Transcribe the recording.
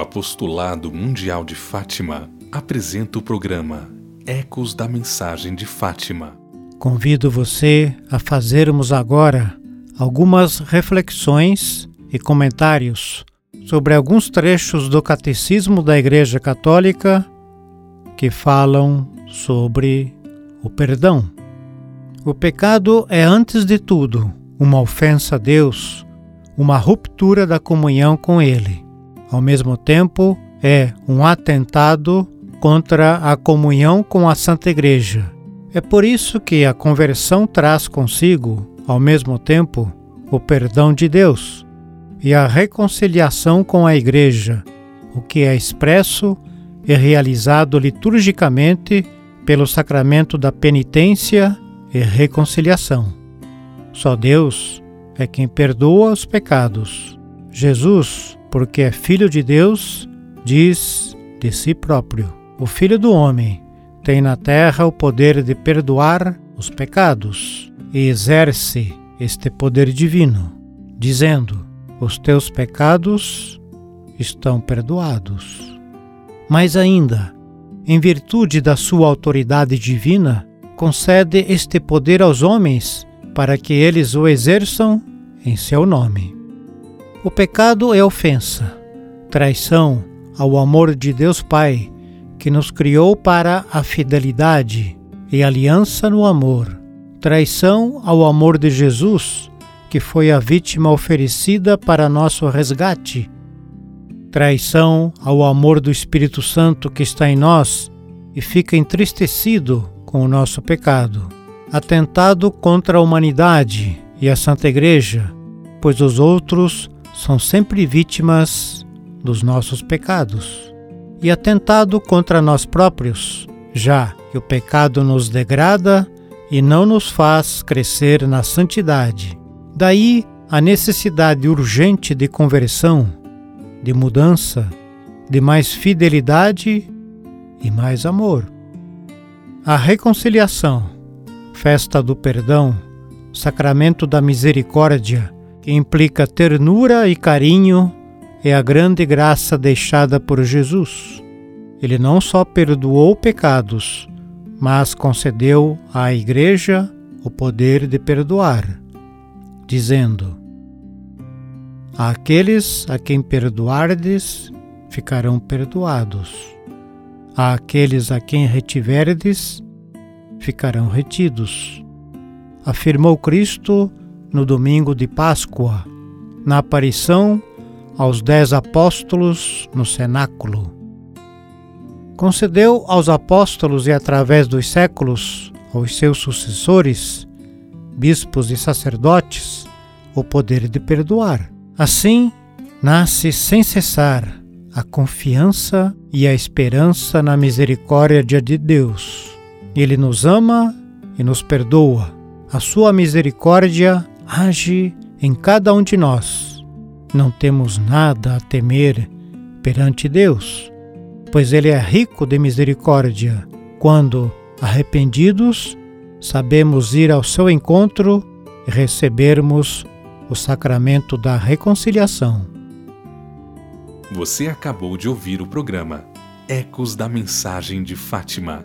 O Apostolado Mundial de Fátima apresenta o programa Ecos da Mensagem de Fátima. Convido você a fazermos agora algumas reflexões e comentários sobre alguns trechos do Catecismo da Igreja Católica que falam sobre o perdão. O pecado é, antes de tudo, uma ofensa a Deus, uma ruptura da comunhão com Ele. Ao mesmo tempo, é um atentado contra a comunhão com a Santa Igreja. É por isso que a conversão traz consigo, ao mesmo tempo, o perdão de Deus e a reconciliação com a Igreja, o que é expresso e realizado liturgicamente pelo sacramento da penitência e reconciliação. Só Deus é quem perdoa os pecados. Jesus porque é filho de Deus, diz de si próprio: O Filho do Homem tem na terra o poder de perdoar os pecados e exerce este poder divino, dizendo: Os teus pecados estão perdoados. Mais ainda, em virtude da sua autoridade divina, concede este poder aos homens para que eles o exerçam em seu nome. O pecado é ofensa, traição ao amor de Deus Pai, que nos criou para a fidelidade e aliança no amor, traição ao amor de Jesus, que foi a vítima oferecida para nosso resgate, traição ao amor do Espírito Santo que está em nós e fica entristecido com o nosso pecado, atentado contra a humanidade e a Santa Igreja, pois os outros são sempre vítimas dos nossos pecados e atentado contra nós próprios, já que o pecado nos degrada e não nos faz crescer na santidade. Daí a necessidade urgente de conversão, de mudança, de mais fidelidade e mais amor. A reconciliação, festa do perdão, sacramento da misericórdia, implica ternura e carinho, é a grande graça deixada por Jesus. Ele não só perdoou pecados, mas concedeu à Igreja o poder de perdoar, dizendo: Aqueles a quem perdoardes ficarão perdoados, aqueles a quem retiverdes ficarão retidos. Afirmou Cristo no domingo de Páscoa, na aparição aos dez apóstolos no cenáculo. Concedeu aos apóstolos e através dos séculos aos seus sucessores, bispos e sacerdotes, o poder de perdoar. Assim, nasce sem cessar a confiança e a esperança na misericórdia de Deus. Ele nos ama e nos perdoa. A sua misericórdia age em cada um de nós. Não temos nada a temer perante Deus, pois Ele é rico de misericórdia. Quando, arrependidos, sabemos ir ao seu encontro e recebermos o sacramento da reconciliação. Você acabou de ouvir o programa Ecos da Mensagem de Fátima